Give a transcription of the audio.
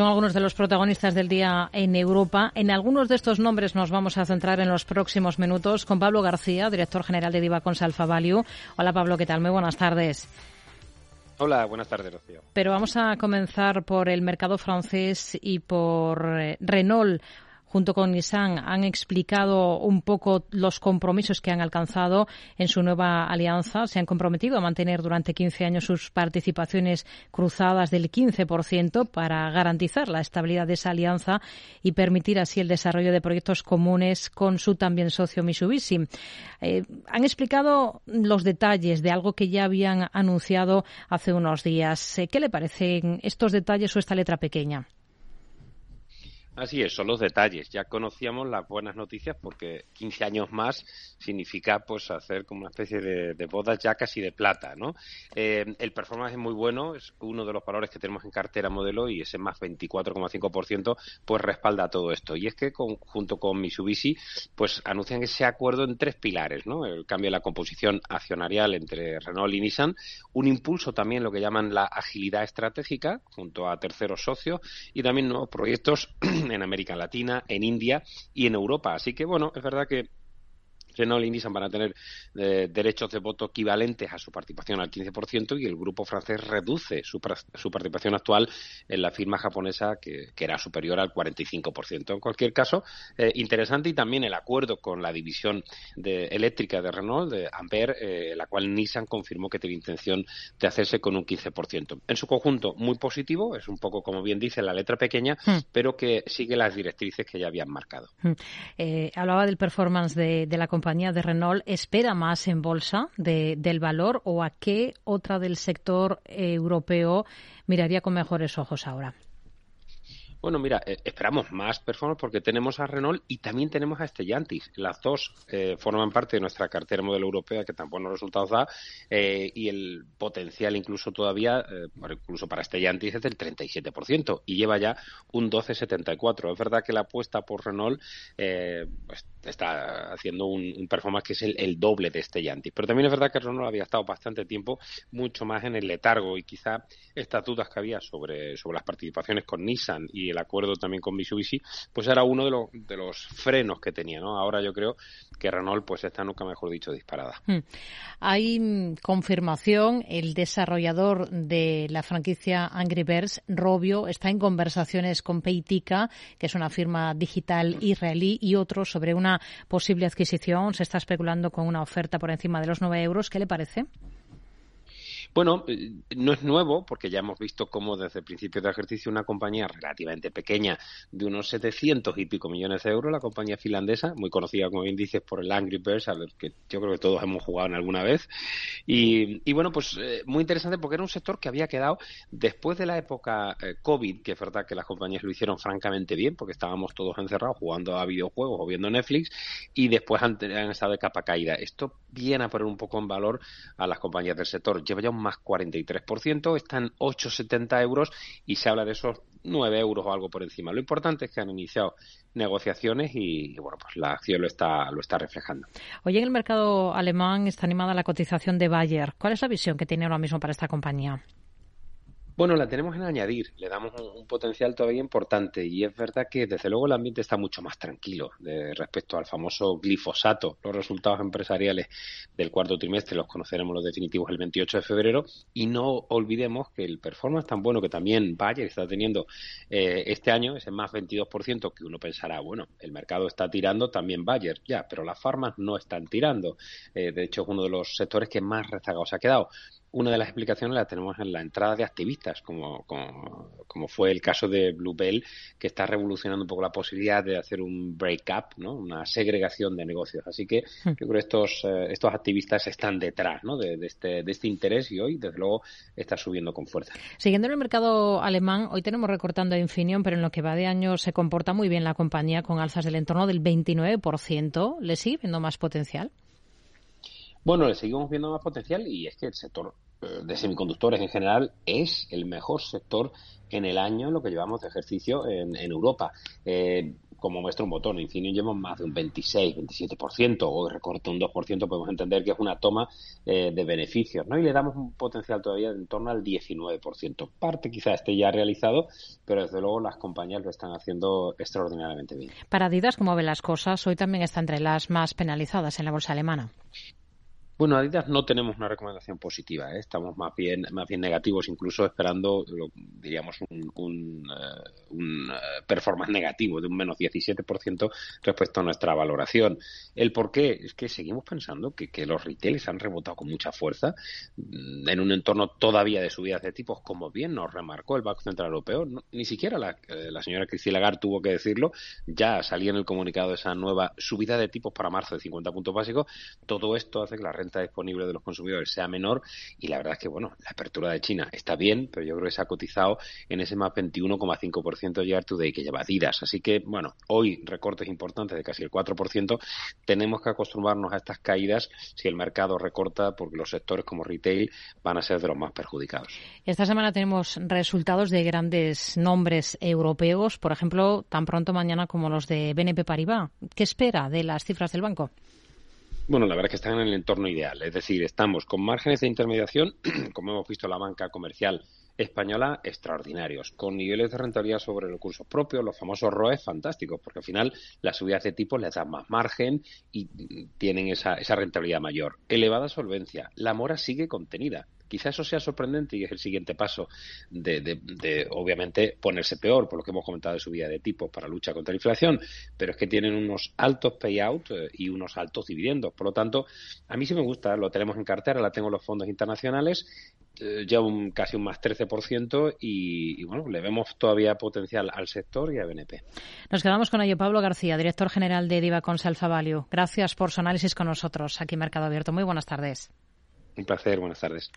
Son algunos de los protagonistas del día en Europa. En algunos de estos nombres nos vamos a centrar en los próximos minutos con Pablo García, director general de Divacons Alfa Value. Hola Pablo, ¿qué tal? Muy buenas tardes. Hola, buenas tardes, Rocío. Pero vamos a comenzar por el mercado francés y por eh, Renault junto con Nissan han explicado un poco los compromisos que han alcanzado en su nueva alianza. Se han comprometido a mantener durante 15 años sus participaciones cruzadas del 15% para garantizar la estabilidad de esa alianza y permitir así el desarrollo de proyectos comunes con su también socio Mitsubishi. Eh, han explicado los detalles de algo que ya habían anunciado hace unos días. Eh, ¿Qué le parecen estos detalles o esta letra pequeña? Así es, son los detalles. Ya conocíamos las buenas noticias porque 15 años más significa pues hacer como una especie de, de bodas ya casi de plata, ¿no? Eh, el performance es muy bueno, es uno de los valores que tenemos en cartera modelo y ese más 24,5% pues respalda todo esto. Y es que junto con Mitsubishi pues anuncian ese acuerdo en tres pilares, ¿no? El cambio de la composición accionarial entre Renault y Nissan, un impulso también lo que llaman la agilidad estratégica junto a terceros socios y también nuevos proyectos en América Latina, en India y en Europa. Así que, bueno, es verdad que Renault y Nissan van a tener eh, derechos de voto equivalentes a su participación al 15% y el grupo francés reduce su, participación actual en la firma japonesa que, era superior al 45%. En cualquier caso, eh, interesante y también el acuerdo con la división de, eléctrica de Renault, de Ampere, eh, la cual Nissan confirmó que tiene intención de hacerse con un 15%. En su conjunto, muy positivo, es un poco como bien dice la letra pequeña, hmm. pero que sigue las directrices que ya habían marcado. Hmm. hablaba del performance de, de la compañía de Renault espera más en bolsa del valor o a qué otra del sector europeo miraría con mejores ojos ahora? Bueno, mira, eh, esperamos más performance porque tenemos a Renault y también tenemos a Stellantis. Las dos eh, forman parte de nuestra cartera modelo europea que tan buenos resultados da eh, y el potencial incluso todavía, incluso para Stellantis es del 37% y lleva ya un 12,74. Es verdad que la apuesta por Renault pues, está haciendo un, performance que es el, doble de Stellantis. Pero también es verdad que Renault había estado bastante tiempo mucho más en el letargo y quizá estas dudas que había sobre, sobre las participaciones con Nissan y el acuerdo también con Mitsubishi, pues era uno de los, de los frenos que tenía, ¿no? Ahora yo creo que Renault pues está nunca mejor dicho disparada. Hmm. Hay mm, confirmación, el desarrollador de la franquicia Angry Birds, Robio, está en conversaciones con Peitica, que es una firma digital israelí, y otros sobre una posible adquisición. Se está especulando con una oferta por encima de los 9 euros. ¿Qué le parece? Bueno, eh, no es nuevo porque ya hemos visto cómo desde el principio de ejercicio una compañía relativamente pequeña de unos 700 y pico millones de euros, la compañía finlandesa, muy conocida como bien dices por el Angry Birds, a ver, que yo creo que todos hemos jugado en alguna vez. Y, bueno, pues eh, muy interesante porque era un sector que había quedado después de la época eh, COVID, que es verdad que las compañías lo hicieron francamente bien porque estábamos todos encerrados jugando a videojuegos o viendo Netflix y después han, han estado de capa caída. Esto viene a poner un poco en valor a las compañías del sector. Lleva ya un más 43%, están 8,70 euros y se habla de esos 9 euros o algo por encima. Lo importante es que han iniciado negociaciones y, bueno, pues la acción lo está, lo está reflejando. Hoy en el mercado alemán está animada la cotización de Bayer. ¿Cuál es la visión que tiene ahora mismo para esta compañía? Bueno, la tenemos en añadir, le damos un, potencial todavía importante y es verdad que desde luego el ambiente está mucho más tranquilo de, respecto al famoso glifosato. Los resultados empresariales del cuarto trimestre los conoceremos los definitivos el 28 de febrero y no olvidemos que el performance tan bueno que también Bayer está teniendo eh, este año, ese más 22% que uno pensará, bueno, el mercado está tirando también Bayer, ya, pero las farmas no están tirando. Eh, de hecho, es uno de los sectores que más rezagados ha quedado una de las explicaciones la tenemos en la entrada de activistas, como, como, fue el caso de Bluebell, que está revolucionando un poco la posibilidad de hacer un break-up, ¿no? una segregación de negocios. Así que hmm. yo creo que estos, eh, estos activistas están detrás ¿no? de, este, de este interés y hoy, desde luego, está subiendo con fuerza. Siguiendo en el mercado alemán, hoy tenemos recortando a Infineon, pero en lo que va de año se comporta muy bien la compañía con alzas del entorno del 29%. ¿Le sigue viendo más potencial? Bueno, le seguimos viendo más potencial y es que el sector eh, de semiconductores en general es el mejor sector en el año en lo que llevamos de ejercicio en, Europa. Eh, como muestra un botón. Infineon lleva más de un 26, 27%, hoy recorta un 2%, podemos entender que es una toma eh, de beneficios, ¿no? Y le damos un potencial todavía de en torno al 19%. Parte quizá esté ya realizado, pero desde luego las compañías lo están haciendo extraordinariamente bien. Para Adidas, ¿cómo ve las cosas? Hoy también está entre las más penalizadas en la bolsa alemana. Bueno, Adidas no tenemos una recomendación positiva, ¿eh? estamos más bien, más bien negativos, incluso esperando, diríamos, un, un, uh, un uh, performance negativo de un menos 17% respecto a nuestra valoración. ¿El por qué? Es que seguimos pensando que, los retailers han rebotado con mucha fuerza mm, en un entorno todavía de subidas de tipos, como bien nos remarcó el Banco Central Europeo. No, ni siquiera la, eh, la señora Christine Lagarde tuvo que decirlo, ya salía en el comunicado esa nueva subida de tipos para marzo de 50 puntos básicos. Todo esto hace que la renta disponible de los consumidores sea menor y la verdad es que, bueno, la apertura de China está bien, pero yo creo que se ha cotizado en ese más 21,5% year to day que lleva Adidas. Así que, bueno, hoy recortes importantes de casi el 4%. Tenemos que acostumbrarnos a estas caídas si el mercado recorta porque los sectores como retail van a ser de los más perjudicados. Esta semana tenemos resultados de grandes nombres europeos, por ejemplo, tan pronto mañana como los de BNP Paribas. ¿Qué espera de las cifras del banco? Bueno, la verdad es que están en el entorno ideal. Es decir, estamos con márgenes de intermediación, como hemos visto la banca comercial española, extraordinarios, con niveles de rentabilidad sobre recursos propios, los famosos ROEs fantásticos, porque al final las subidas de tipos les dan más margen y tienen esa, esa rentabilidad mayor. Elevada solvencia. La mora sigue contenida. Quizá eso sea sorprendente y es el siguiente paso de, de, de, obviamente, ponerse peor, por lo que hemos comentado de subida de tipos para lucha contra la inflación, pero es que tienen unos altos payout eh, y unos altos dividendos. Por lo tanto, a mí sí me gusta, lo tenemos en cartera, la tengo en los fondos internacionales, eh, ya un, casi un más 13% y, y, bueno, le vemos todavía potencial al sector y a BNP. Nos quedamos con ello. Pablo García, director general de Divacons Alfa Value. Gracias por su análisis con nosotros aquí en Mercado Abierto. Muy buenas tardes. Un placer, buenas tardes.